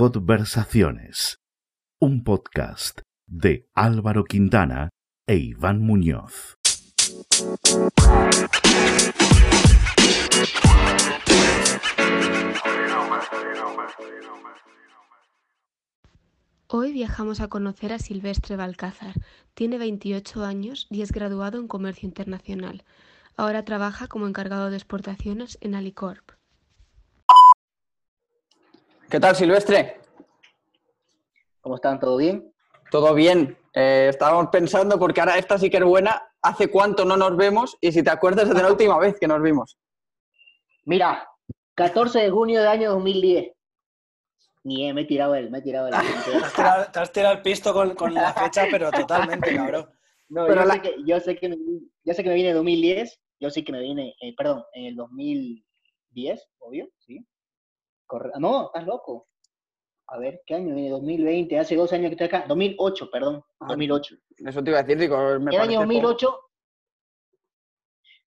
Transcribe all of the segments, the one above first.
Conversaciones, un podcast de Álvaro Quintana e Iván Muñoz. Hoy viajamos a conocer a Silvestre Balcázar. Tiene 28 años y es graduado en Comercio Internacional. Ahora trabaja como encargado de exportaciones en Alicorp. ¿Qué tal, Silvestre? ¿Cómo están? ¿Todo bien? Todo bien. Eh, estábamos pensando, porque ahora esta sí que es buena, ¿hace cuánto no nos vemos? Y si te acuerdas de la última vez que nos vimos. Mira, 14 de junio del año 2010. Ni eh, me he tirado él, me he tirado él. Te has tirado, te has tirado el pisto con, con la fecha, pero totalmente, cabrón. No, Pero yo, la- sé que, yo, sé que me, yo sé que me viene en 2010, yo sé que me viene, eh, perdón, en el 2010, obvio, ¿sí? Corre- no, estás loco. A ver, ¿qué año viene? 2020, hace dos años que estoy acá. 2008, perdón, Ah, 2008. Eso te iba a decir, digo, me el año poco. 2008,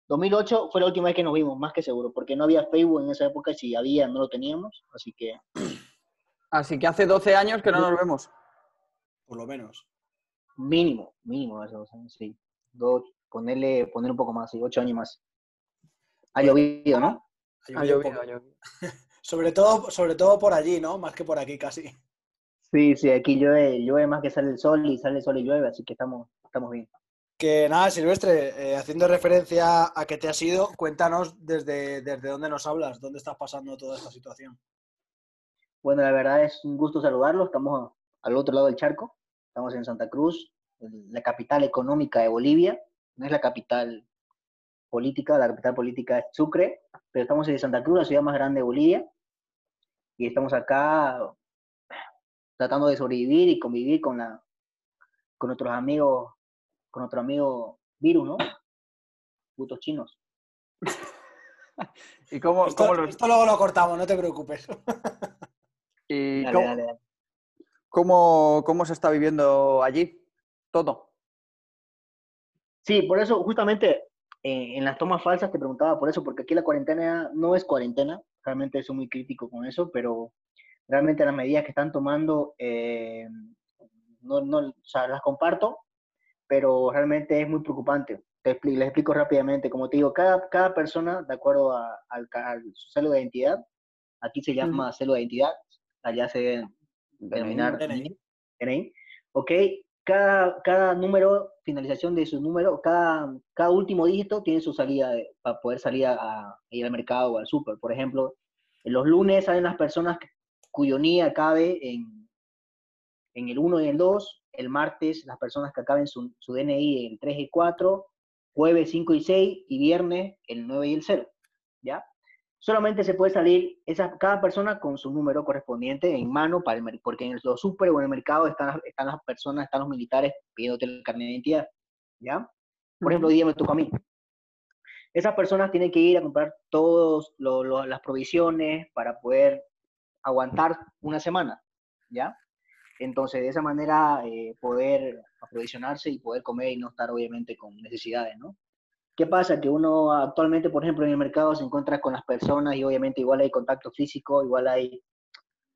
2008 fue la última vez que nos vimos, más que seguro, porque no había Facebook en esa época, y si había, no lo teníamos, así que Así que hace 12 años que no nos vemos. Por lo menos. mínimo, mínimo hace dos años, sí. Dos, ponerle, poner un poco más, sí, ocho años más. Ha llovido, ¿no? Ha llovido ha llovido. Sobre todo, sobre todo por allí, ¿no? Más que por aquí casi. Sí, sí, aquí llueve, llueve más que sale el sol y sale el sol y llueve, así que estamos, estamos bien. Que nada, Silvestre, eh, haciendo referencia a que te has ido, cuéntanos desde, desde dónde nos hablas, dónde estás pasando toda esta situación. Bueno, la verdad es un gusto saludarlos. Estamos al otro lado del charco. Estamos en Santa Cruz, la capital económica de Bolivia. No es la capital política, la capital política es Sucre, pero estamos en Santa Cruz, la ciudad más grande de Bolivia. Y estamos acá tratando de sobrevivir y convivir con, la, con nuestros amigos, con nuestro amigo virus, ¿no? Putos chinos. ¿Y cómo, Esto, cómo, los- esto luego lo cortamos, no te preocupes. y Dale, cómo- dale, dale. cómo- cómo se está viviendo allí? Todo. Sí, por eso justamente eh, en las tomas falsas te preguntaba por eso, porque aquí la cuarentena no es cuarentena, realmente soy muy crítico con eso, pero realmente las medidas que están tomando, eh, no, no, o sea, las comparto, pero realmente es muy preocupante. Te expli- les explico rápidamente, como te digo, cada, cada persona, de acuerdo a, al, al su celo de identidad, aquí se llama celo de identidad, allá se denominar. DNI, ¿ok? Cada, cada número, finalización de su número, cada, cada último dígito tiene su salida de- para poder salir a, a ir al mercado o al súper. Por ejemplo, los lunes salen las personas cuyo NIE acabe en, en el 1 y el 2, el martes las personas que acaben su, su DNI en el 3 y 4, jueves 5 y 6 y viernes el 9 y el 0, ¿ya? Solamente se puede salir esa, cada persona con su número correspondiente en mano, para el, porque en los super o en el mercado están las, están las personas, están los militares pidiéndote el carnet de identidad, ¿ya? Por ejemplo, hoy día me tocó a mí. Esas personas tienen que ir a comprar todas las provisiones para poder aguantar una semana, ¿ya? Entonces, de esa manera, eh, poder aprovisionarse y poder comer y no estar, obviamente, con necesidades, ¿no? ¿Qué pasa? Que uno actualmente, por ejemplo, en el mercado se encuentra con las personas y obviamente igual hay contacto físico, igual hay,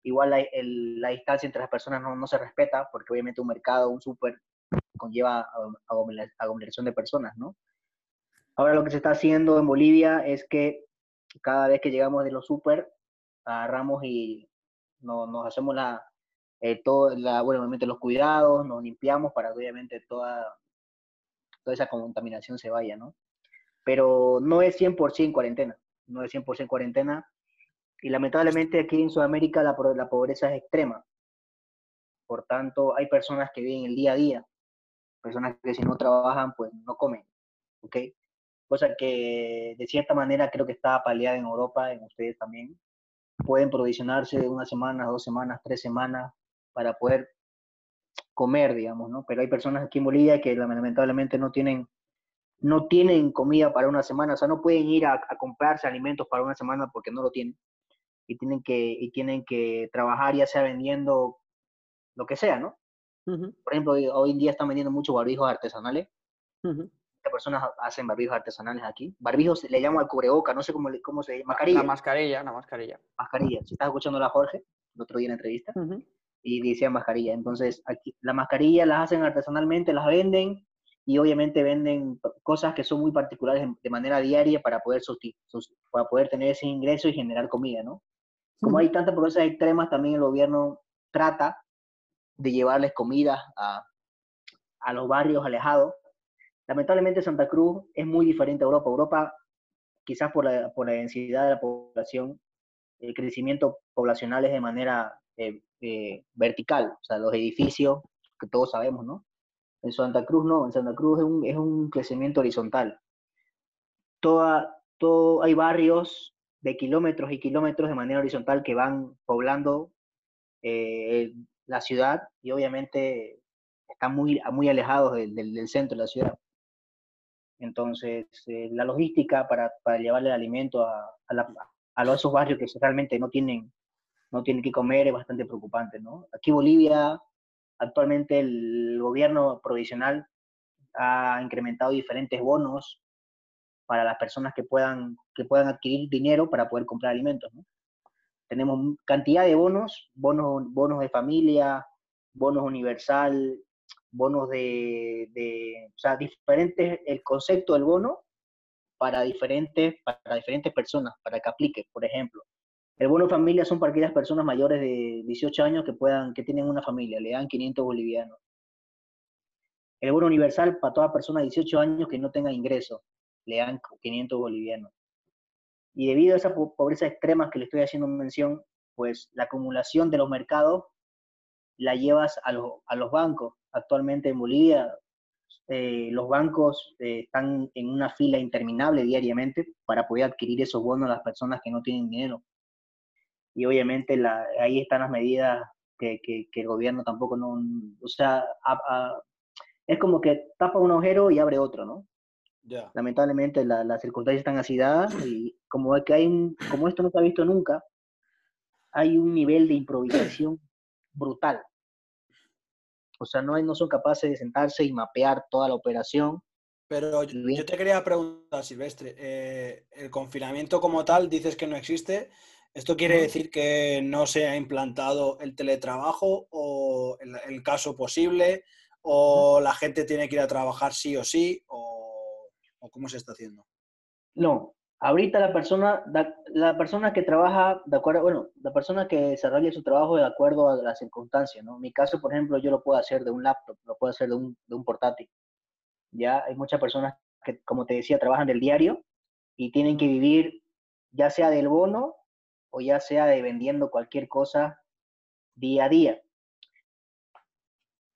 igual hay la distancia entre las personas no, no se respeta, porque obviamente un mercado, un súper, conlleva aglom- aglomera- aglomeración de personas, ¿no? Ahora lo que se está haciendo en Bolivia es que cada vez que llegamos de los súper, agarramos y no- nos hacemos la, eh, todo, los cuidados, nos limpiamos para que obviamente toda, toda esa contaminación se vaya, ¿no? Pero no es 100% cuarentena, no es 100% cuarentena. Y lamentablemente aquí en Sudamérica la, la pobreza es extrema. Por tanto, hay personas que viven el día a día, personas que si no trabajan, pues no comen, ¿ok? Cosa que de cierta manera creo que está paliada en Europa, en ustedes también. Pueden provisionarse una semana, dos semanas, tres semanas para poder comer, digamos, ¿no? Pero hay personas aquí en Bolivia que lamentablemente no tienen, no tienen comida para una semana, o sea, no pueden ir a, a comprarse alimentos para una semana porque no lo tienen. Y tienen que, y tienen que trabajar ya sea vendiendo lo que sea, ¿no? Por ejemplo, hoy, en día están vendiendo muchos barbijos artesanales. Muchas personas hacen barbijos artesanales aquí. Barbijos le llamo al cubreboca, no sé cómo, cómo se llama. Mascarilla. La mascarilla, la mascarilla. mascarilla. Si estás escuchando la Jorge. el otro día en la entrevista, y decía mascarilla. Entonces, aquí las mascarillas las hacen artesanalmente, las venden, y obviamente venden cosas que son muy particulares de manera diaria para poder, para poder tener ese ingreso y generar comida, ¿no? Como hay tantas pobrezas extremas, también el gobierno trata de llevarles comida a, a los barrios alejados. Lamentablemente Santa Cruz es muy diferente a Europa. Europa, quizás por la, por la densidad de la población, el crecimiento poblacional es de manera eh, eh, vertical, o sea, los edificios que todos sabemos, ¿no? En Santa Cruz no, en Santa Cruz es un, es un crecimiento horizontal. Toda, todo, hay barrios de kilómetros y kilómetros de manera horizontal que van poblando eh, la ciudad y obviamente están muy, muy alejados del, del, centro de la ciudad. Entonces, eh, la logística para, para, llevarle el alimento a, a, a, esos barrios que realmente no tienen, no tienen que comer es bastante preocupante. ¿no? Aquí Bolivia Actualmente el gobierno provisional ha incrementado diferentes bonos para las personas que puedan, que puedan adquirir dinero para poder comprar alimentos. Tenemos cantidad de bonos, bonos, bonos de familia, bonos universal, bonos de, de, o sea, diferentes, el concepto del bono para diferentes, para diferentes personas, para que aplique, por ejemplo. El bono familia son para aquellas personas mayores de 18 años que puedan, que tienen una familia, le dan 500 bolivianos. El bono universal para toda persona de 18 años que no tenga ingreso, le dan 500 bolivianos. Y debido a esa pobreza extrema que le estoy haciendo mención, pues la acumulación de los mercados la llevas a, los bancos. Actualmente en Bolivia eh, los bancos eh, están en una fila interminable diariamente para poder adquirir esos bonos a las personas que no tienen dinero y obviamente la, ahí están las medidas que, que, el gobierno tampoco no, o sea, es como que tapa un agujero y abre otro, ¿no? Lamentablemente las circunstancias están así dadas y como, que hay un, como esto no se ha visto nunca, hay un nivel de improvisación brutal. O sea, no, no son capaces de sentarse y mapear toda la operación. Pero yo, te quería preguntar, Silvestre, eh, el confinamiento como tal dices que no existe, ¿Esto quiere decir que no se ha implantado el teletrabajo o el, caso posible o la gente tiene que ir a trabajar sí o sí o, cómo se está haciendo? No, ahorita la persona, la persona que trabaja de acuerdo, bueno, la persona que desarrolla su trabajo de acuerdo a las circunstancias, ¿no? En mi caso, por ejemplo, yo lo puedo hacer de un laptop, lo puedo hacer de un, de un portátil. Ya hay muchas personas que, como te decía, trabajan del diario y tienen que vivir ya sea del bono o ya sea de vendiendo cualquier cosa día a día.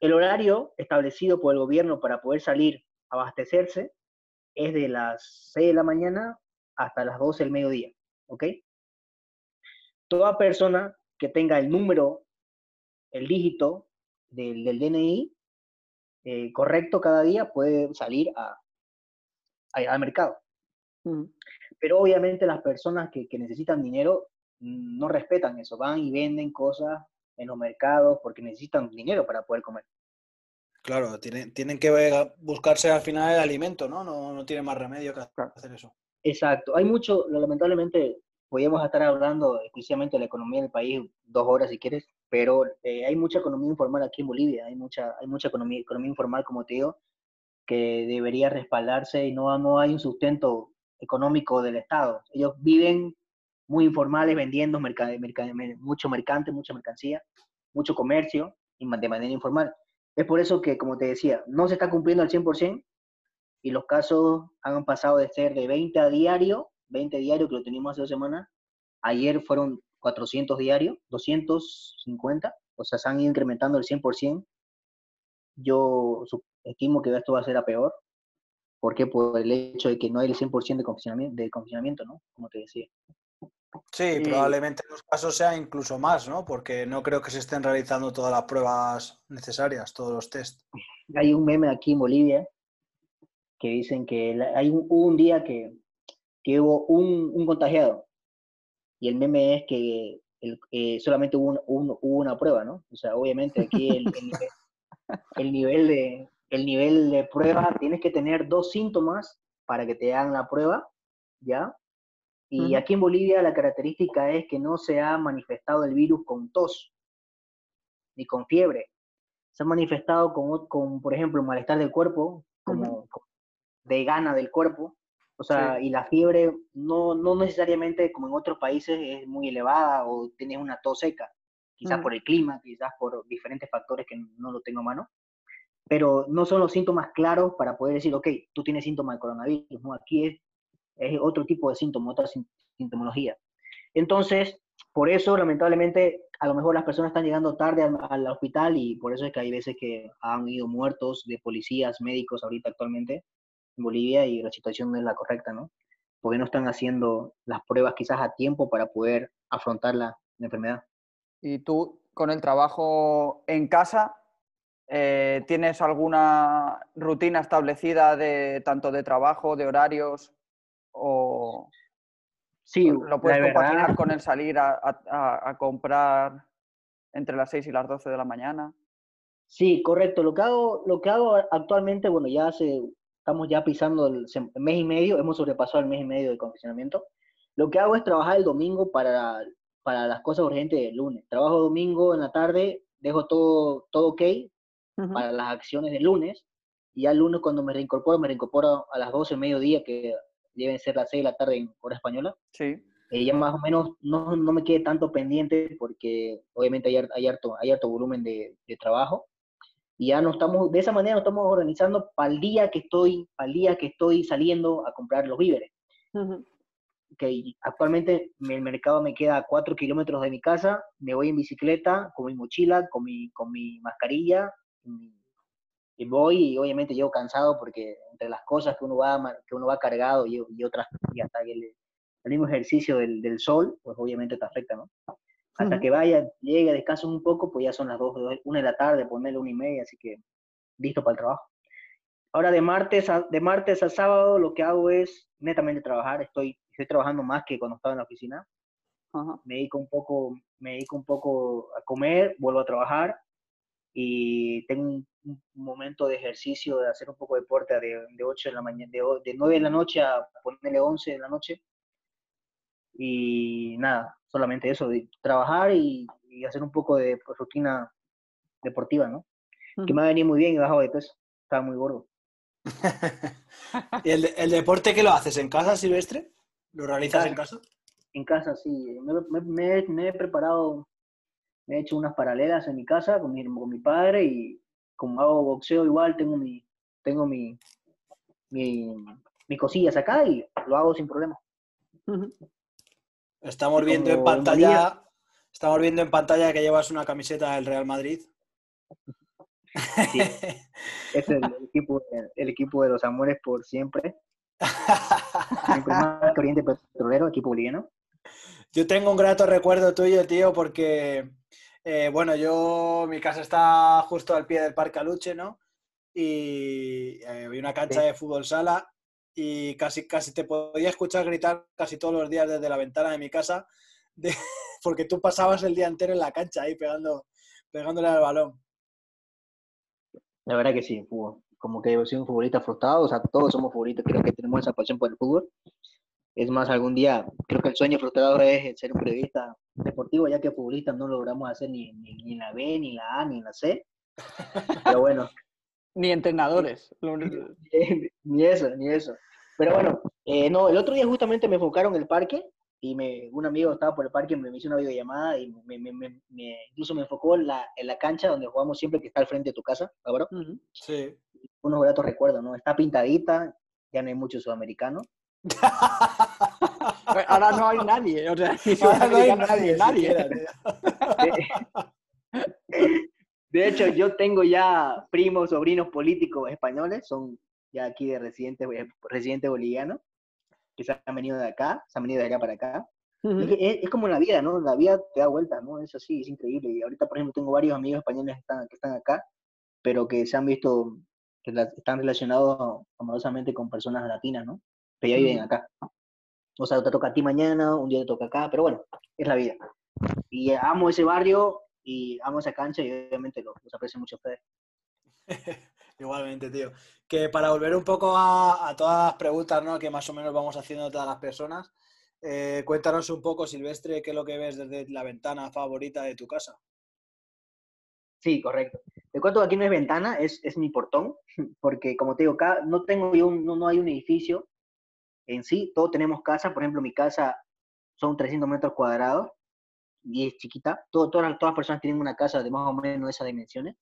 El horario establecido por el gobierno para poder salir a abastecerse es de las 6 de la mañana hasta las 12 del mediodía, ¿ok? Toda persona que tenga el número, el dígito del, DNI eh, correcto cada día puede salir a, al mercado. Pero obviamente las personas que, que necesitan dinero no respetan eso, van y venden cosas en los mercados porque necesitan dinero para poder comer. Claro, tienen, tienen que buscarse al final el alimento, ¿no? No, no tiene más remedio que hacer eso. Exacto. Hay mucho, lamentablemente, podríamos estar hablando exclusivamente de la economía del país dos horas si quieres, pero eh, hay mucha economía informal aquí en Bolivia, hay mucha, hay mucha economía, economía informal, como te digo, que debería respaldarse y no, no hay un sustento económico del Estado. Ellos viven muy informales vendiendo mucho mercante, mucha mercancía, mucho comercio de manera informal. Es por eso que, como te decía, no se está cumpliendo al 100% y los casos han pasado de ser de 20 a diario, 20 diario que lo teníamos hace dos semanas, ayer fueron 400 diarios, 250, o sea, se han ido incrementando el 100%. Yo estimo que esto va a ser a peor, porque por el hecho de que no hay el 100% de confinamiento, de confinamiento, ¿no? Como te decía. Sí, probablemente en los casos sea incluso más, ¿no? Porque no creo que se estén realizando todas las pruebas necesarias, todos los test. Hay un meme aquí en Bolivia que dicen que hay un, hubo un día que, que hubo un, contagiado y el meme es que eh, solamente hubo, una prueba, ¿no? O sea, obviamente aquí el, el, nivel de, el nivel de prueba, tienes que tener dos síntomas para que te hagan la prueba, ¿ya? Y aquí en Bolivia la característica es que no se ha manifestado el virus con tos ni con fiebre. Se ha manifestado con, con por ejemplo, malestar del cuerpo, como, de gana del cuerpo. O sea, y la fiebre no, no necesariamente como en otros países es muy elevada o tienes una tos seca, quizás por el clima, quizás por diferentes factores que no lo tengo a mano pero no son los síntomas claros para poder decir, ok, tú tienes síntomas de coronavirus, ¿no? Aquí es, es otro tipo de síntomas, otra sintomología. Entonces, por eso, lamentablemente, a lo mejor las personas están llegando tarde al, hospital y por eso es que hay veces que han ido muertos de policías, médicos ahorita actualmente en Bolivia y la situación no es la correcta, ¿no? Porque no están haciendo las pruebas quizás a tiempo para poder afrontar la enfermedad. ¿Y tú con el trabajo en casa, eh, ¿Tienes alguna rutina establecida de tanto de trabajo, de horarios? ¿O sí, lo puedes compaginar con el salir a, comprar entre las 6 y las 12 de la mañana? Sí, correcto. Lo que hago, lo que hago actualmente, bueno, ya hace, estamos ya pisando el mes y medio, hemos sobrepasado el mes y medio de confeccionamiento. Lo que hago es trabajar el domingo para, para las cosas urgentes del lunes. Trabajo domingo en la tarde, dejo todo, todo ok, para las acciones del lunes. Y ya el lunes cuando me reincorporo, me reincorporo a las 12 mediodía, que deben ser las 6 de la tarde en hora española. Sí. Eh, ya más o menos no, no, me quede tanto pendiente porque obviamente hay, hay, harto, hay harto volumen de, de, trabajo. Y ya no estamos, de esa manera nos estamos organizando para el día que estoy, para el día que estoy saliendo a comprar los víveres. que actualmente el mercado me queda a 4 kilómetros de mi casa, me voy en bicicleta con mi mochila, con mi, con mi mascarilla, y voy y obviamente llego cansado porque entre las cosas que uno va, que uno va cargado y, y otras, y hasta el, el mismo ejercicio del, del, sol, pues obviamente te afecta, ¿no? Hasta que vaya, llegue, descanso un poco, pues ya son las 2, una de la tarde, ponerle una y media, así que listo para el trabajo. Ahora de martes a, de martes a sábado lo que hago es netamente trabajar, estoy, estoy trabajando más que cuando estaba en la oficina. Me dedico un poco, me dedico un poco a comer, vuelvo a trabajar y tengo un, momento de ejercicio, de hacer un poco de deporte de, de 8 de la mañana, de, de 9 de la noche a ponerle 11 de la noche. Y nada, solamente eso, de trabajar y, hacer un poco de pues, rutina deportiva, ¿no? Que me ha venido muy bien y bajado de peso, estaba muy gordo. ¿Y el, el, deporte qué lo haces? ¿En casa, Silvestre? ¿Lo realizas en casa? En casa, sí. me, me he preparado me he hecho unas paralelas en mi casa con mi, con mi padre y como hago boxeo igual, tengo mi, tengo mi, mi, cosillas acá y lo hago sin problema. Estamos viendo en pantalla, estamos viendo en pantalla que llevas una camiseta del Real Madrid. Sí, es el, equipo, el equipo de los amores por siempre. siempre más Oriente Petrolero, equipo boliviano. Yo tengo un grato recuerdo tuyo, tío, porque eh, bueno, yo, mi casa está justo al pie del Parque Aluche, ¿no? Y eh, hay una cancha de fútbol sala y casi, casi te podía escuchar gritar casi todos los días desde la ventana de mi casa, porque tú pasabas el día entero en la cancha ahí pegando, pegándole al balón. La verdad que sí, como que yo soy un futbolista frustrado, o sea, todos somos futbolistas, creo que tenemos esa pasión por el fútbol. Es más, algún día creo que el sueño frustrado es ser un periodista deportivo, ya que futbolistas no logramos hacer ni, ni, la B, ni la A, ni la C. Pero bueno. ni entrenadores. ni, eso, ni eso. Pero bueno, eh, no, el otro día justamente me enfocaron en el parque y me, un amigo estaba por el parque, me hizo una videollamada y me, me, me, incluso me enfocó en la, en la, cancha donde jugamos siempre que está al frente de tu casa, ¿verdad? Sí. Unos gratos recuerdos, ¿no? Está pintadita, ya no hay muchos sudamericanos. Ahora no hay nadie, o sea, no hay nadie, nadie. De, hecho, yo tengo ya primos, sobrinos políticos españoles, son ya aquí de residentes, eh, residentes bolivianos, que se han venido de acá, se han venido de acá para acá. es, como la vida, ¿no? La vida te da vuelta, ¿no? Es así, es increíble. Y ahorita, por ejemplo, tengo varios amigos españoles que están, que están acá, pero que se han visto, que están relacionados amorosamente con personas latinas, ¿no? Que ya viven acá. O sea, te toca a ti mañana, un día te toca acá, pero bueno, es la vida. Y amo ese barrio y amo esa cancha y obviamente los, aprecio mucho a ustedes. Igualmente, tío. Que para volver un poco a, todas las preguntas ¿no? que más o menos vamos haciendo todas las personas, Eh, cuéntanos un poco, Silvestre, qué es lo que ves desde la ventana favorita de tu casa. Sí, correcto. Te cuento que aquí no es ventana, es, es mi portón, porque como te digo, acá no tengo yo un, no, no hay un edificio en sí, todos tenemos casa, por ejemplo, mi casa son 300 metros cuadrados y es chiquita, todas, todas las personas tienen una casa de más o menos esas dimensiones,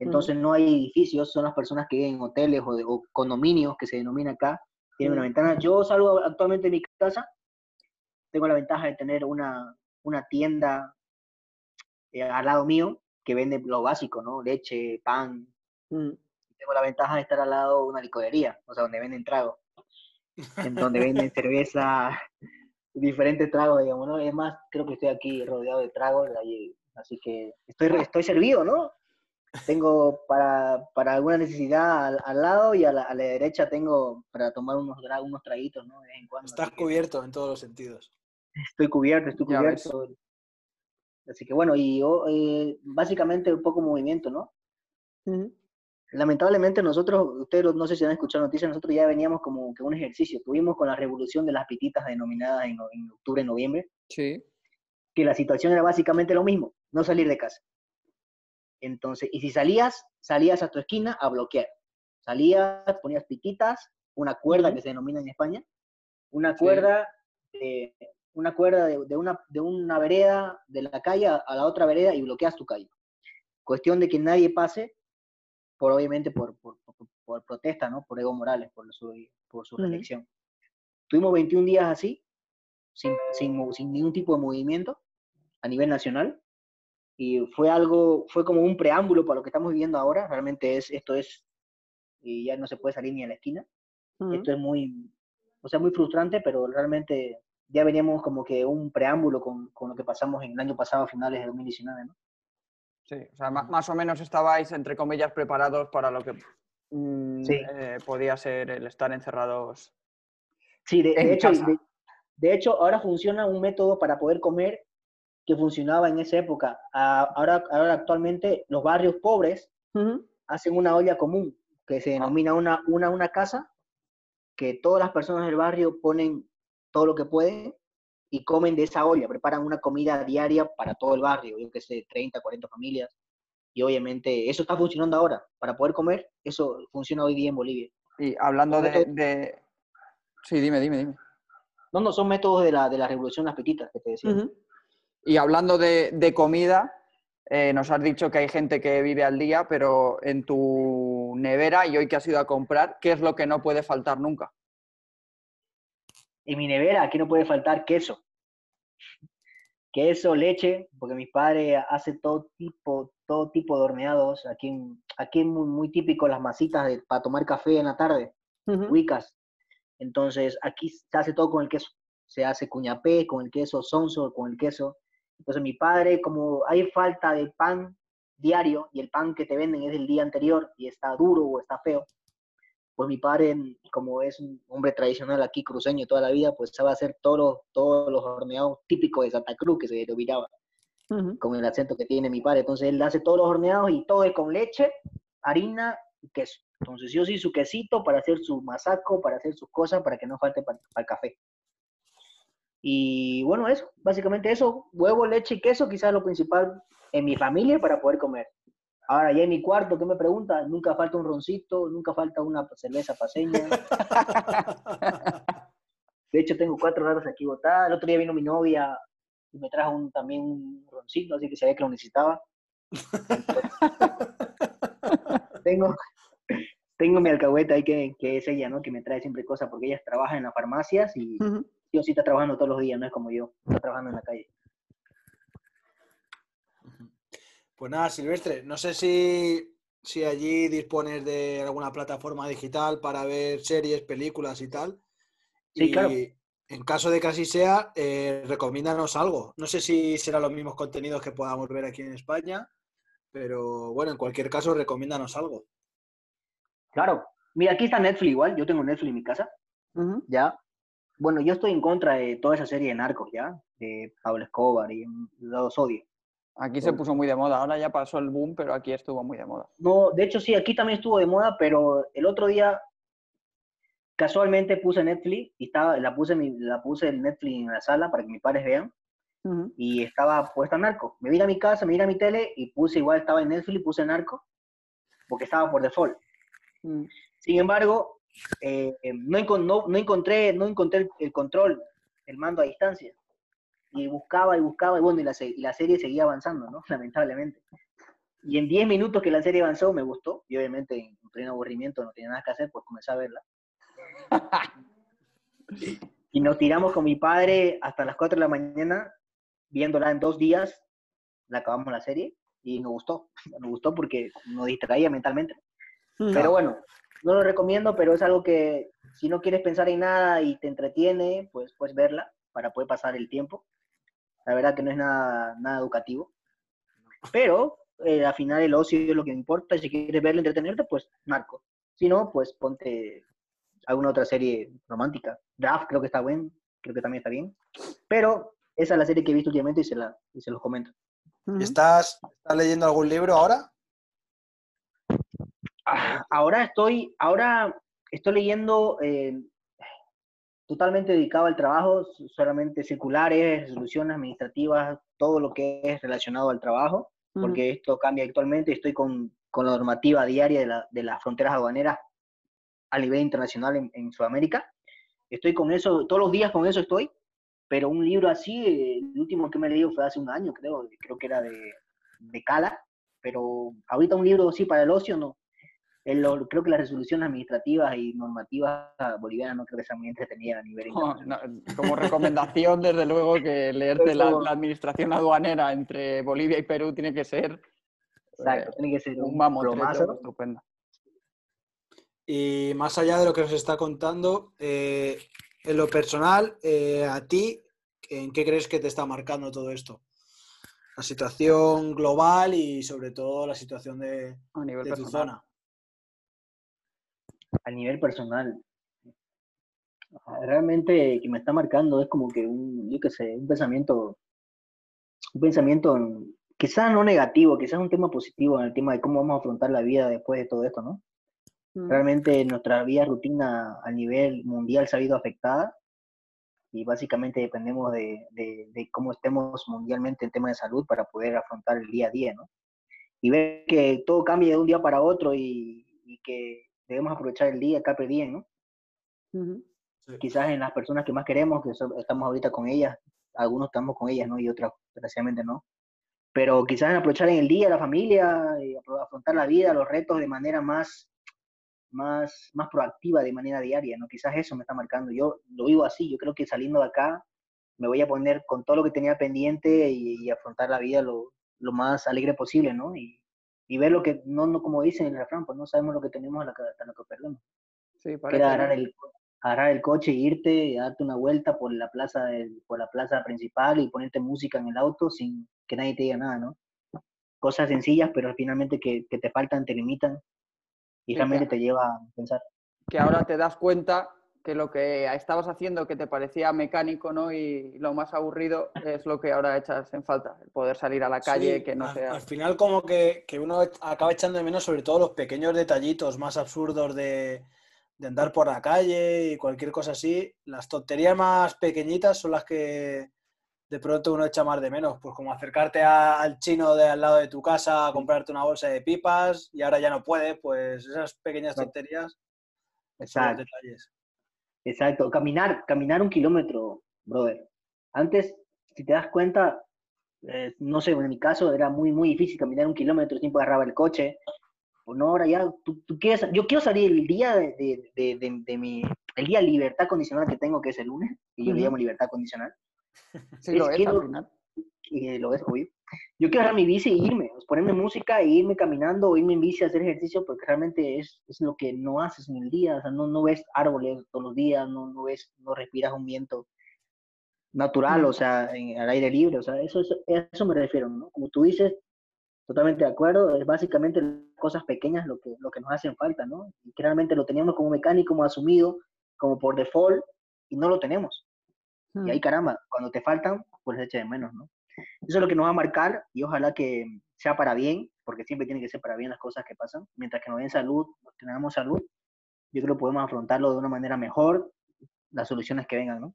entonces no hay edificios, son las personas que viven en hoteles o, o condominios que se denomina acá, tienen una ventana. Yo salgo actualmente de mi casa, tengo la ventaja de tener una, una tienda eh, al lado mío que vende lo básico, ¿no? Leche, pan. Tengo la ventaja de estar al lado de una licorería, o sea, donde venden tragos, en donde venden cerveza, diferentes tragos, digamos, ¿no? Es más, creo que estoy aquí rodeado de tragos, así que estoy, estoy servido, ¿no? Tengo para, para alguna necesidad al, al lado y a la, a la, derecha tengo para tomar unos, unos traguitos, ¿no? De vez en cuando. Estás cubierto en todos los sentidos. Estoy cubierto, estoy cubierto. Así que bueno, y yo, eh, básicamente un poco movimiento, ¿no? Uh -huh. Lamentablemente nosotros, ustedes no sé si han escuchado noticias, nosotros ya veníamos como que un ejercicio. Tuvimos con la revolución de las pititas denominadas en, en octubre, noviembre. Sí. Que la situación era básicamente lo mismo, no salir de casa. Entonces, y si salías, salías a tu esquina a bloquear. Salías, ponías pititas, una cuerda uh -huh. que se denomina en España, una cuerda, sí. eh, una cuerda de, de, una, de una vereda de la calle a, a la otra vereda y bloqueas tu calle. Cuestión de que nadie pase por obviamente por, por, por, por, protesta, ¿no? Por Evo Morales, por su, por su reelección. Uh -huh. Tuvimos 21 días así, sin, sin, sin, ningún tipo de movimiento a nivel nacional, y fue algo, fue como un preámbulo para lo que estamos viviendo ahora, realmente es, esto es, y ya no se puede salir ni a la esquina, uh -huh. esto es muy, o sea, muy frustrante, pero realmente ya veníamos como que un preámbulo con, con lo que pasamos en el año pasado, a finales de 2019, ¿no? Sí, o sea, más o menos estabais, entre comillas, preparados para lo que mmm, sí. eh, podía ser el estar encerrados. Sí, de, de hecho, de, de, hecho, ahora funciona un método para poder comer que funcionaba en esa época. Ahora, ahora actualmente, los barrios pobres uh -huh. hacen una olla común que se denomina una, una, una casa, que todas las personas del barrio ponen todo lo que pueden y comen de esa olla, preparan una comida diaria para todo el barrio, yo que sé, 30, 40 familias. Y obviamente eso está funcionando ahora. Para poder comer, eso funciona hoy día en Bolivia. Y hablando de, de, Sí, dime, dime, dime. No, no, son métodos de la, de la revolución las petitas que te decía. Uh -huh. Y hablando de, de comida, eh, nos has dicho que hay gente que vive al día, pero en tu nevera y hoy que has ido a comprar, ¿qué es lo que no puede faltar nunca? En mi nevera aquí no puede faltar queso. Queso, leche, porque mi padre hace todo tipo, todo tipo de horneados. Aquí, aquí es muy, muy típico las masitas de, para tomar café en la tarde, uh -huh. ricas. Entonces aquí se hace todo con el queso. Se hace cuñapé con el queso, sonso con el queso. Entonces mi padre, como hay falta de pan diario y el pan que te venden es del día anterior y está duro o está feo, pues mi padre, como es un hombre tradicional aquí, cruceño toda la vida, pues sabe hacer todos los, todos los horneados típicos de Santa Cruz, que se denominaba, uh -huh. con el acento que tiene mi padre. Entonces él hace todos los horneados y todo es con leche, harina y queso. Entonces yo sí su quesito para hacer su masaco, para hacer sus cosas, para que no falte para, para el café. Y bueno, eso, básicamente eso, huevo, leche y queso, quizás lo principal en mi familia para poder comer. Ahora, ya en mi cuarto, ¿qué me pregunta? Nunca falta un roncito, nunca falta una cerveza paseña. De hecho, tengo cuatro grados aquí botadas. El otro día vino mi novia y me trajo un, también un roncito, así que sabía que lo necesitaba. tengo, tengo mi alcahueta ahí que, que, es ella, ¿no? Que me trae siempre cosas porque ella trabaja en las farmacias y uh -huh. yo sí está trabajando todos los días, no es como yo, está trabajando en la calle. Pues nada, Silvestre, no sé si, si allí dispones de alguna plataforma digital para ver series, películas y tal. Sí, y claro. En caso de que así sea, eh, recomiéndanos algo. No sé si serán los mismos contenidos que podamos ver aquí en España, pero bueno, en cualquier caso, recomiéndanos algo. Claro. Mira, aquí está Netflix igual. Yo tengo Netflix en mi casa. Uh -huh. Ya. Bueno, yo estoy en contra de toda esa serie de narcos, ¿ya? De Pablo Escobar y los odio. Aquí se puso muy de moda, ahora ya pasó el boom, pero aquí estuvo muy de moda. No, de hecho sí, aquí también estuvo de moda, pero el otro día casualmente puse Netflix y estaba, la puse, la puse el Netflix en la sala para que mis padres vean y estaba puesta Narco. Me vine a mi casa, me vine a mi tele y puse igual, estaba en Netflix, puse Narco porque estaba por default. Mm. Sin embargo, eh, no, no, encontré, no encontré el, control, el mando a distancia. Y buscaba y buscaba y bueno, y la, y la serie seguía avanzando, ¿no? Lamentablemente. Y en 10 minutos que la serie avanzó, me gustó. Y obviamente en pleno aburrimiento no tenía nada que hacer, pues comencé a verla. y nos tiramos con mi padre hasta las 4 de la mañana, viéndola en dos días. La acabamos la serie y nos gustó. Nos gustó porque nos distraía mentalmente. Pero bueno, no lo recomiendo, pero es algo que si no quieres pensar en nada y te entretiene, pues puedes verla para poder pasar el tiempo. La verdad que no es nada, nada educativo. Pero eh, al final el ocio es lo que importa. Y si quieres verlo, entretenerte, pues Marco. Si no, pues ponte alguna otra serie romántica. Draft creo que está bien, creo que también está bien. Pero esa es la serie que he visto últimamente y se, la, y se los comento. ¿Estás, ¿Estás leyendo algún libro ahora? Ah, ahora estoy, ahora estoy leyendo eh, totalmente dedicado al trabajo, solamente circulares, resoluciones administrativas, todo lo que es relacionado al trabajo, porque esto cambia actualmente. Estoy con, con la normativa diaria de, la, de, las fronteras aduaneras a nivel internacional en, en, Sudamérica. Estoy con eso, todos los días con eso estoy, pero un libro así, el último que me leído fue hace un año, creo, creo que era de, de Cala, pero ahorita un libro así para el ocio no, creo que las resoluciones administrativas y normativas bolivianas no creo que sean muy entretenidas a nivel Como recomendación, desde luego, que leerte la, administración aduanera entre Bolivia y Perú tiene que ser, Exacto, tiene que ser un, un estupendo. Y más allá de lo que nos está contando, eh, en lo personal, eh, a ti, ¿en qué crees que te está marcando todo esto? La situación global y sobre todo la situación de, a nivel de tu zona a nivel personal, realmente que me está marcando es como que un, yo qué sé, un pensamiento, un pensamiento quizás no negativo, quizás un tema positivo en el tema de cómo vamos a afrontar la vida después de todo esto, ¿no? Mm. Realmente nuestra vida rutina a nivel mundial se ha ido afectada y básicamente dependemos de, de, cómo estemos mundialmente en tema de salud para poder afrontar el día a día, ¿no? Y ver que todo cambia de un día para otro y, y que debemos aprovechar el día, cada día, ¿no? Quizás en las personas que más queremos, que estamos ahorita con ellas, algunos estamos con ellas, ¿no? Y otras, desgraciadamente, no. Pero quizás en aprovechar en el día la familia, y afrontar la vida, los retos de manera más, más, más proactiva, de manera diaria, ¿no? Quizás eso me está marcando. Yo lo vivo así, yo creo que saliendo de acá me voy a poner con todo lo que tenía pendiente y, afrontar la vida lo, lo, más alegre posible, ¿no? Y, y ver lo que, no, no como dicen en el refrán, pues no sabemos lo que tenemos hasta lo que perdemos. Sí, para agarrar el, agarrar el coche, irte, y darte una vuelta por la plaza del, por la plaza principal y ponerte música en el auto sin que nadie te diga nada, ¿no? Cosas sencillas, pero finalmente que, que te faltan, te limitan y realmente te lleva a pensar. Que ahora te das cuenta que lo que estabas haciendo que te parecía mecánico ¿no? y lo más aburrido es lo que ahora echas en falta, el poder salir a la calle, que no al, sea... Al final como que, que, uno acaba echando de menos sobre todo los pequeños detallitos más absurdos de, de, andar por la calle y cualquier cosa así. Las tonterías más pequeñitas son las que de pronto uno echa más de menos, pues como acercarte al chino de al lado de tu casa a comprarte una bolsa de pipas y ahora ya no puedes, pues esas pequeñas tonterías son detalles. Exacto, caminar, caminar un kilómetro, brother. Antes, si te das cuenta, eh, no sé, en mi caso era muy, muy difícil caminar un kilómetro, siempre agarraba el coche. O no, ahora ya, tú, quieres, yo quiero salir el día de, de, de, mi, el día de libertad condicional que tengo, que es el lunes, y yo le llamo libertad condicional. Sí, lo es, final. Y lo es, obvio yo quiero agarrar mi bici e irme, pues, ponerme música e irme caminando o irme en bici a hacer ejercicio, porque realmente es, es lo que no haces en el día, o sea, no, no ves árboles todos los días, no, no ves, no respiras un viento natural, o sea, al aire libre, o sea, eso, eso, eso me refiero, ¿no? Como tú dices, totalmente de acuerdo, es básicamente cosas pequeñas lo que, lo que nos hacen falta, ¿no? Y que realmente lo teníamos como mecánico, como asumido, como por default, y no lo tenemos. Y ahí, caramba, cuando te faltan, pues echa de menos, ¿no? Eso es lo que nos va a marcar y ojalá que sea para bien, porque siempre tiene que ser para bien las cosas que pasan. Mientras que nos den salud, tengamos salud, yo creo que podemos afrontarlo de una manera mejor, las soluciones que vengan, ¿no?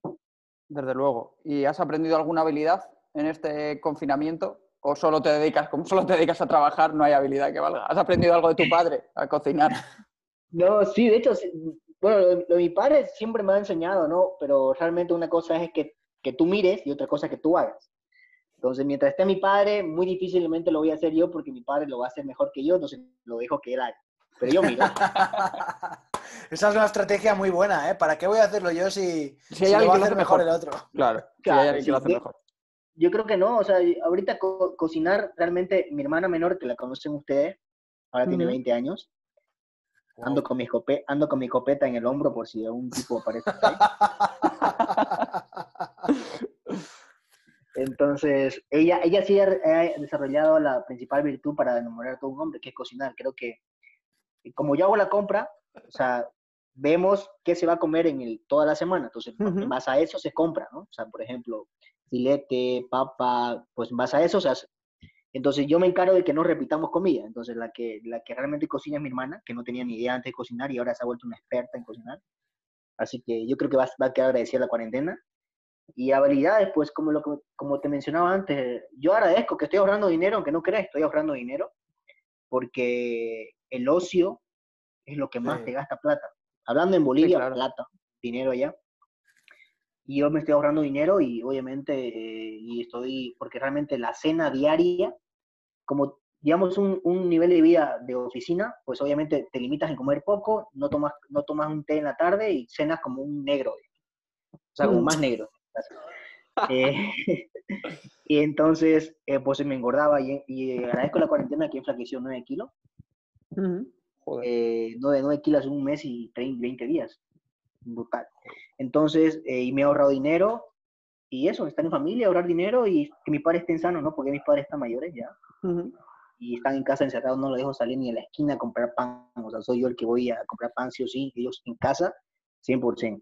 Desde luego. ¿Y has aprendido alguna habilidad en este confinamiento? ¿O solo te dedicas, como solo te dedicas a trabajar, no hay habilidad que valga? ¿Has aprendido algo de tu padre a cocinar? No, sí, de hecho, bueno, lo, de mi padre siempre me ha enseñado, ¿no? Pero realmente una cosa es que, que tú mires y otra cosa es que tú hagas. Entonces, mientras esté mi padre, muy difícilmente lo voy a hacer yo porque mi padre lo va a hacer mejor que yo, entonces lo dejo que él haga. Pero yo miro. Esa es una estrategia muy buena, ¿eh? ¿Para qué voy a hacerlo yo si, Si hay alguien lo va que a lo hacer hace mejor mejor. el otro? Claro, si Claro, hay alguien que lo hace sí. mejor. Yo creo que no, o sea, ahorita co- cocinar, realmente, mi hermana menor, que la conocen ustedes, ahora tiene Ujú. 20 años, ando, con mi escope- ando con mi copeta en el hombro por si algún tipo aparece por ahí. Entonces, ella, ella sí ha, desarrollado la principal virtud para enamorar a todo un hombre, que es cocinar. Creo que, como yo hago la compra, o sea, vemos qué se va a comer en el, toda la semana. Entonces, Ujú. en base a eso se compra, ¿no? O sea, por ejemplo, filete, papa, pues en base a eso se hace. Entonces, yo me encargo de que no repitamos comida. Entonces, la que, la que realmente cocina es mi hermana, que no tenía ni idea antes de cocinar y ahora se ha vuelto una experta en cocinar. Así que yo creo que va, va a quedar agradecida la cuarentena. Y habilidades, pues como, lo, como te mencionaba antes, yo agradezco que estoy ahorrando dinero, aunque no creas, estoy ahorrando dinero, porque el ocio es lo que más Sí. te gasta plata. Hablando en Bolivia, claro. plata, dinero allá. Y yo me estoy ahorrando dinero y obviamente, eh, y estoy, porque realmente la cena diaria, como digamos un, un nivel de vida de oficina, pues obviamente te limitas en comer poco, no tomas, no tomas un té en la tarde y cenas como un negro, o sea, como Mm. más negro. Eh, y entonces, eh, pues me engordaba y, y agradezco la cuarentena que he enflaquecido 9 kilos, Ujú. Joder. eh, 9, 9 kilos en un mes y 30, 20 días. Brutal. Entonces, eh, y me he ahorrado dinero y eso, estar en familia, ahorrar dinero y que mi padre estén sanos, ¿no? Porque mis padres están mayores ya y están en casa encerrados, no los dejo salir ni a la esquina a comprar pan. O sea, soy yo el que voy a comprar pan sí o sí, ellos en casa, 100%.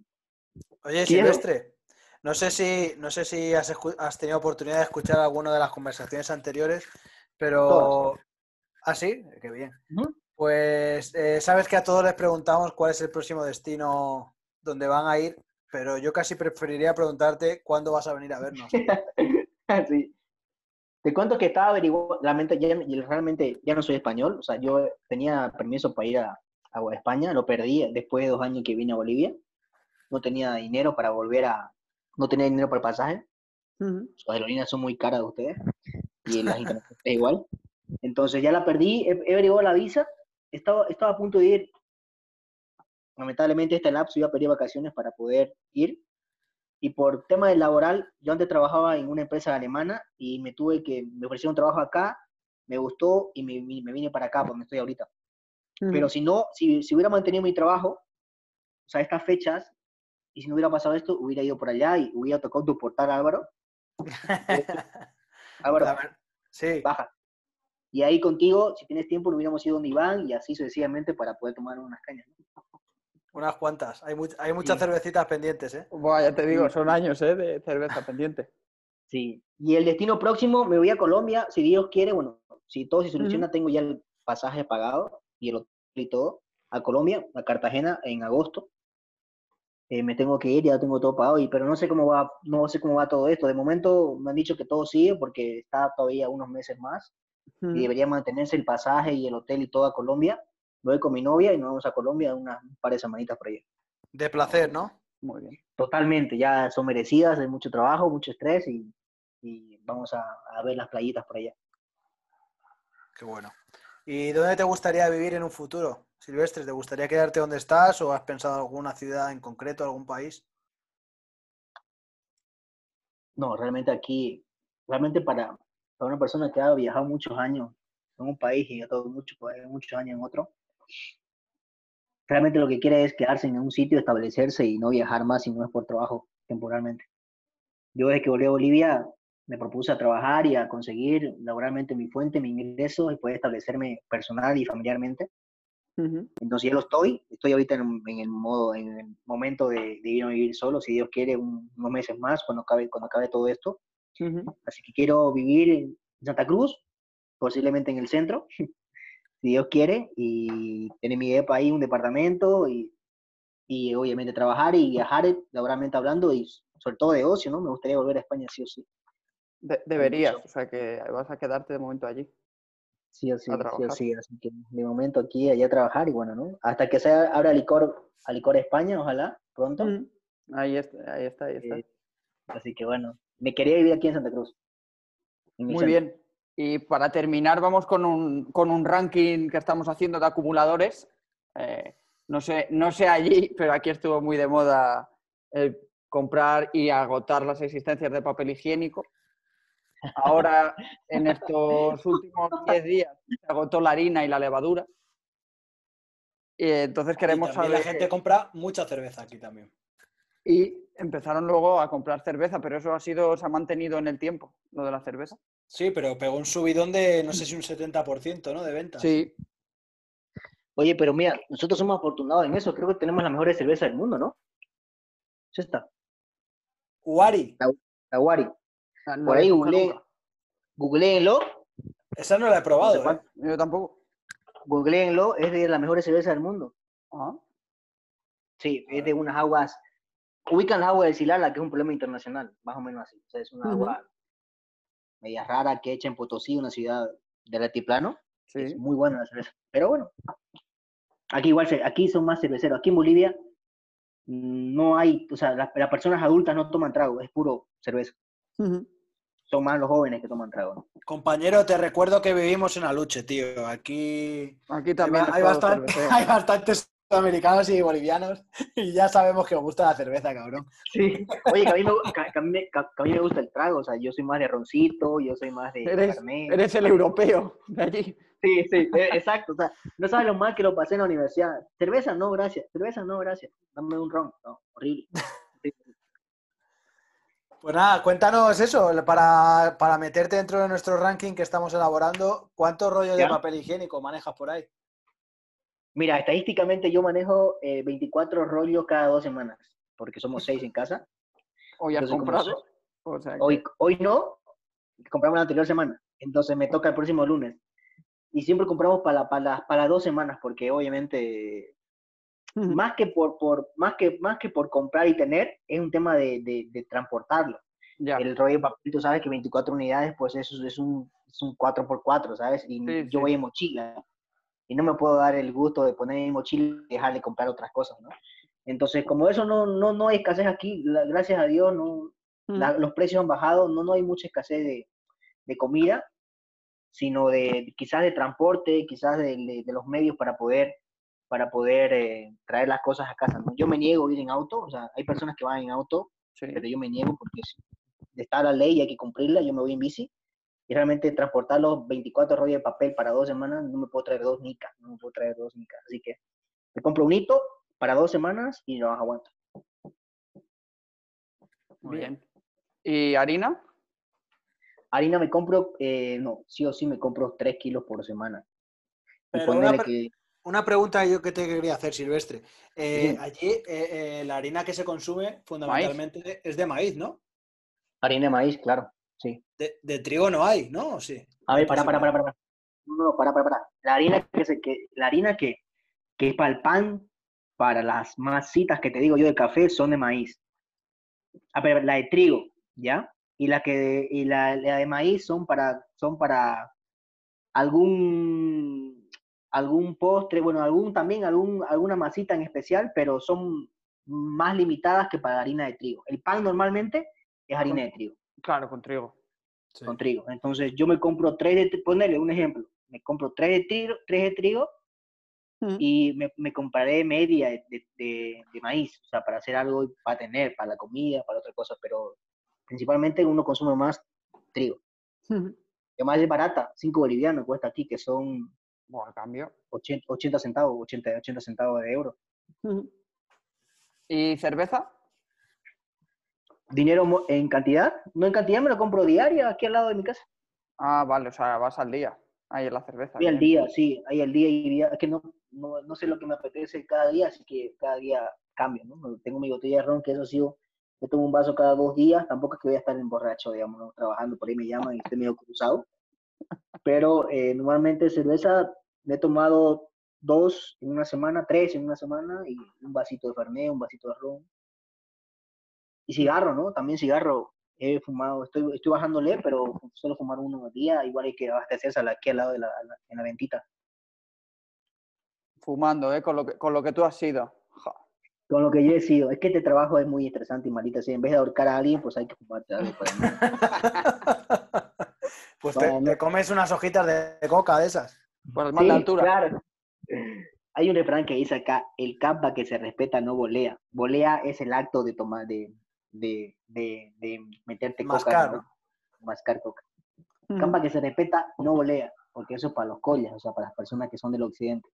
Oye. Silvestre, no sé si, no sé si has, tenido oportunidad de escuchar alguna de las conversaciones anteriores, pero... Ah, sí, qué bien. Pues eh, sabes que a todos les preguntamos cuál es el próximo destino donde van a ir, pero yo casi preferiría preguntarte cuándo vas a venir a vernos. sí. Te cuento que estaba averiguando, realmente ya, realmente ya no soy español, o sea, yo tenía permiso para ir a, a España, lo perdí después de dos años que vine a Bolivia, no tenía dinero para volver a, no tenía dinero para el pasaje, Ujú. sus aerolíneas son muy caras de ustedes, y las internacionales es igual, entonces ya la perdí, he, he averiguado la visa, estaba, estaba a punto de ir, lamentablemente este lapso a pedir vacaciones para poder ir, y por tema de laboral, yo antes trabajaba en una empresa alemana y me tuve que, me ofrecieron trabajo acá, me gustó y me, me- vine para acá, donde estoy ahorita. Pero si no, si, si hubiera mantenido mi trabajo, o sea, estas fechas, y si no hubiera pasado esto, hubiera ido por allá y hubiera tocado tu portal, Álvaro. Álvaro, Sí, baja. Y ahí contigo, si tienes tiempo, nos hubiéramos ido donde Iván y así sucesivamente para poder tomar unas cañas. ¿no? Unas cuantas. Hay, much- hay muchas Sí. cervecitas pendientes, ¿eh? Buah, ya te digo, son años ¿eh? de cerveza pendiente. Sí. Y el destino próximo, me voy a Colombia, si Dios quiere, bueno, si todo se soluciona, tengo ya el pasaje pagado y el hotel y todo, a Colombia, a Cartagena, en agosto. Eh, me tengo que ir, ya tengo todo pagado, y, pero no sé cómo va, no sé cómo va todo esto. De momento me han dicho que todo sigue porque está todavía unos meses más Ujú. y debería mantenerse el pasaje y el hotel y todo a Colombia. Voy con mi novia y nos vamos a Colombia unas un par de semanitas por allá. De placer, ¿no? Muy bien. Totalmente, ya son merecidas, hay mucho trabajo, mucho estrés y, y vamos a, a ver las playitas por allá. Qué bueno. ¿Y dónde te gustaría vivir en un futuro, Silvestre? ¿Te gustaría quedarte donde estás o has pensado en alguna ciudad en concreto, algún país? No, realmente aquí, realmente para, para una persona que ha viajado muchos años en un país y ha estado mucho, muchos años en otro, realmente lo que quiere es quedarse en un sitio, establecerse y no viajar más si no es por trabajo temporalmente. Yo desde que volví a Bolivia me propuse a trabajar y a conseguir laboralmente mi fuente, mi ingreso y poder establecerme personal y familiarmente. Ujú. Entonces ya lo estoy, estoy ahorita en, en el modo, en el momento de, de ir a vivir solo, si Dios quiere, un- unos meses más cuando acabe, cuando acabe todo esto. Así que quiero vivir en Santa Cruz, posiblemente en el centro, si Dios quiere, y tener mi depa ahí, un departamento, y y obviamente trabajar y viajar laboralmente hablando y sobre todo de ocio, ¿no? Me gustaría volver a España sí o sí. deberías, o sea que vas a quedarte de momento allí. Sí o sí, sí o sí, así que de momento aquí allá a trabajar y bueno, ¿no? Hasta que se abra licor, a licor España, ojalá, pronto. Ahí está, ahí está, ahí está. Eh, así que bueno, me quería vivir aquí en Santa Cruz. Muy bien. Y para terminar, vamos con un, con un ranking que estamos haciendo de acumuladores. Eh, no, sé, no sé allí, pero aquí estuvo muy de moda el comprar y agotar las existencias de papel higiénico. Ahora, en estos últimos 10 días, se agotó la harina y la levadura. Y entonces queremos saber. La gente compra mucha cerveza aquí también. Y empezaron luego a comprar cerveza, pero eso ha sido, se ha mantenido en el tiempo, lo de la cerveza. Sí, pero pegó un subidón de, no sé si un 70%, ¿no? De ventas. Sí. Oye, pero mira, nosotros somos afortunados en eso. Creo que tenemos la mejor cerveza del mundo, ¿no? ¿Sí está? Uari. La, Uari. Ah, Por ahí googleé, googleenlo. Esa no la he probado. ¿eh? Yo tampoco. Googleenlo, es de las mejores cervezas del mundo. Ah. Sí, es de unas aguas. Ubican la agua del Silala, que es un problema internacional, más o menos así. O sea, es una agua media rara que echa en Potosí, una ciudad del altiplano. Sí. Es muy buena la cerveza. Pero bueno, aquí igual, aquí son más cerveceros. Aquí en Bolivia mm, no hay, o sea, las, personas adultas no toman trago, es puro cerveza. Son más los jóvenes que toman trago. Compañero, te recuerdo que vivimos en Aluche, tío. Aquí, aquí también hay, bastante, hay bastantes americanos y bolivianos y ya sabemos que os gusta la cerveza, cabrón. Sí, oye, que a, mí me, gusta el trago, o sea, yo soy más de roncito, yo soy más de eres, Eres el europeo de allí. Sí, sí, e, exacto, o sea, no sabes lo mal que lo pasé en la universidad. Cerveza, no, gracias, cerveza, no, gracias, dame un ron, no, horrible. Pues nada, cuéntanos eso, para, para meterte dentro de nuestro ranking que estamos elaborando, ¿cuántos rollos de papel higiénico manejas por ahí? Mira, estadísticamente yo manejo 24 eh, rollos cada dos semanas, porque somos seis en casa. ¿Hoy has comprado? hoy, hoy no, compramos la anterior semana, entonces me toca el próximo lunes. Y siempre compramos para, para, para dos semanas, porque obviamente, más, que por, por, más, que, más que por comprar y tener, es un tema de, de, transportarlo. Ya. El rollo de papel, tú sabes que 24 unidades, pues eso es un, es un 4x4, ¿sabes? Y yo voy en mochila y no me puedo dar el gusto de poner mi mochila y dejar de comprar otras cosas, ¿no? Entonces, como eso no, no, no hay escasez aquí, gracias a Dios, no, mm. los precios han bajado, no, no hay mucha escasez de, de comida, sino de quizás de transporte, quizás de, de, los medios para poder, para poder eh, traer las cosas a casa. ¿no? Yo me niego a ir en auto, o sea, hay personas que van en auto, pero yo me niego porque está la ley y hay que cumplirla, yo me voy en bici y realmente transportar los 24 rollos de papel para dos semanas, no me puedo traer dos nicas, no me puedo traer dos nicas. Así que me compro un hito para dos semanas y los aguanto. bien. ¿Y harina? Harina me compro, eh, no, sí o sí me compro 3 kilos por semana. una, pregunta yo que te quería hacer, Silvestre. Eh, allí eh, la harina que se consume fundamentalmente es de maíz, ¿no? Harina de maíz, claro. Sí. De, trigo no hay, ¿no? Sí. A ver, para, para, para, para. No, para, para, para. La harina que, se, que, la harina que, que es para el pan, para las masitas que te digo yo de café, son de maíz. A ver, la de trigo, ¿ya? Y la que y la, de maíz son para son para algún algún postre, bueno, algún también algún alguna masita en especial, pero son más limitadas que para la harina de trigo. El pan normalmente es harina de trigo. Claro, con trigo. Con trigo. Entonces yo me compro tres de, ponerle un ejemplo, me compro tres de trigo, tres de trigo mm. y me, me, compraré media de, de, maíz, o sea, para hacer algo, para tener, para la comida, para otra cosa, pero principalmente uno consume más trigo. Mm. más es barata, 5 bolivianos cuesta aquí, que son... Bueno, cambio. 80, 80 centavos, 80, 80 centavos de euro. Mm. ¿Y cerveza? Dinero en cantidad. No en cantidad, me lo compro diaria aquí al lado de mi casa. Ah, vale, o sea, vas al día. Ahí en la cerveza. Sí, al día, sí, ahí al día y día. Es que no, no, sé lo que me apetece cada día, así que cada día cambio, ¿no? Tengo mi botella de ron, que eso sí, yo tomo un vaso cada dos días, tampoco es que voy a estar en borracho, digamos, trabajando, por ahí me llaman y estoy medio cruzado. Pero eh, normalmente cerveza me he tomado dos en una semana, tres en una semana, y un vasito de Fernet, un vasito de ron. Y cigarro, ¿no? También cigarro. He fumado, estoy, estoy bajándole, pero solo fumar uno al día, igual hay que abastecerse aquí al lado de la, en la ventita. Fumando, ¿eh? Con lo que, con lo que tú has sido. Con lo que yo he sido. Es que este trabajo es muy estresante y malita. Si en vez de ahorcar a alguien, pues hay que fumarte algo. pues te, comes unas hojitas de, coca de esas. Por el mal altura. Claro. Hay un refrán que dice acá, el campa que se respeta no volea. Volea es el acto de tomar, de, de, de, de meterte Mascar, coca. Mascar coca. Campa que se respeta no volea, porque eso es para los collas, o sea, para las personas que son del occidente.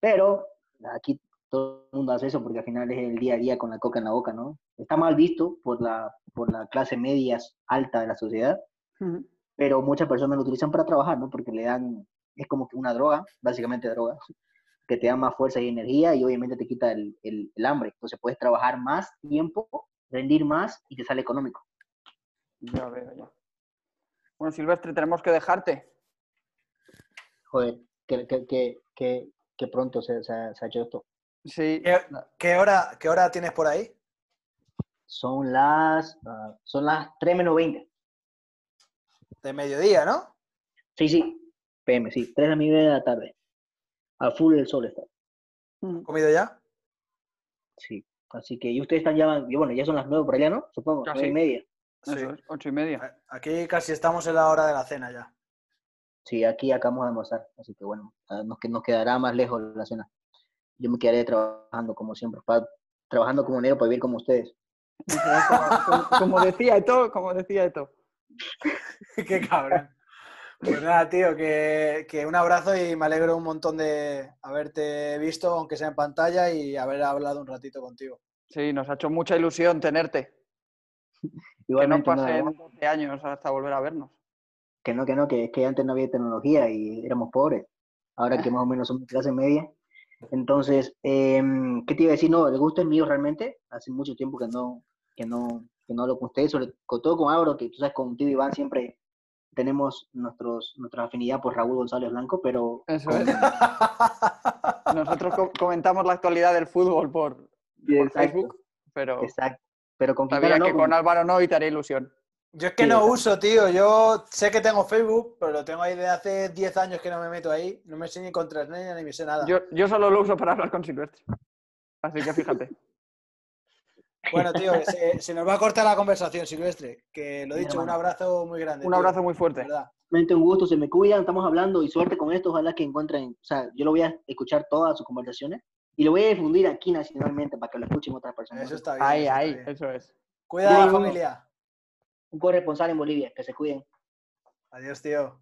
Pero aquí todo el mundo hace eso porque al final es el día a día con la coca en la boca, ¿no? Está mal visto por la, por la clase media alta de la sociedad, pero muchas personas lo utilizan para trabajar, ¿no? Porque le dan, es como que una droga, básicamente droga, que te da más fuerza y energía y obviamente te quita el, el, el hambre. Entonces puedes trabajar más tiempo rendir más y te sale económico. Ya veo, ya. Bueno, Silvestre, tenemos que dejarte. Joder, que, pronto se, ha hecho esto. Sí. ¿Qué, hora, ¿Qué hora tienes por ahí? Son las, uh, son las 3 menos 20. De mediodía, ¿no? Sí, sí. PM, sí. 3 a media de la tarde. Al full del sol está. ¿Comido ya? Sí. Así que, y ustedes están ya, bueno, ya son las nueve por allá, ¿no? Supongo, nueve y media. Sí. ocho y media. Aquí casi estamos en la hora de la cena ya. Sí, aquí acabamos de almorzar, así que bueno, nos, nos quedará más lejos la cena. Yo me quedaré trabajando como siempre, trabajando como negro para vivir como ustedes. como, decía esto, como decía esto. Qué cabrón. Pues nada, tío, que, que, un abrazo y me alegro un montón de haberte visto, aunque sea en pantalla, y haber hablado un ratito contigo. Sí, nos ha hecho mucha ilusión tenerte. Igualmente, que no pasen 12 años hasta volver a vernos. Que no, que no, que es que antes no había tecnología y éramos pobres. Ahora que más o menos somos clase media. Entonces, em, ¿qué te iba a decir? No, el gusto es mío realmente. Hace mucho tiempo que no, que no, que no hablo con ustedes, sobre todo con Auro, que tú sabes, con tío Iván siempre tenemos nuestros, nuestra afinidad por Raúl González Blanco, pero... Eso es. Nosotros comentamos la actualidad del fútbol por, Facebook, pero... Exacto. Pero con Sabía que con Álvaro no y te haré ilusión. Yo es que no uso, tío. Yo sé que tengo Facebook, pero lo tengo ahí de hace 10 años que no me meto ahí. No me sé ni contraseña ni me sé nada. Yo, yo solo lo uso para hablar con Silvestre. Así que fíjate. Bueno, tío, se, nos va a cortar la conversación, Silvestre. Que lo dicho, un abrazo muy grande. Un abrazo muy fuerte. Un gusto, se me cuidan, estamos hablando y suerte con esto. Ojalá que encuentren, o sea, yo lo voy a escuchar todas sus conversaciones y lo voy a difundir aquí nacionalmente para que lo escuchen otras personas. Eso está bien. Ahí, ahí, eso es. Cuida a la familia. Un corresponsal en Bolivia, que se cuiden. Adiós, tío.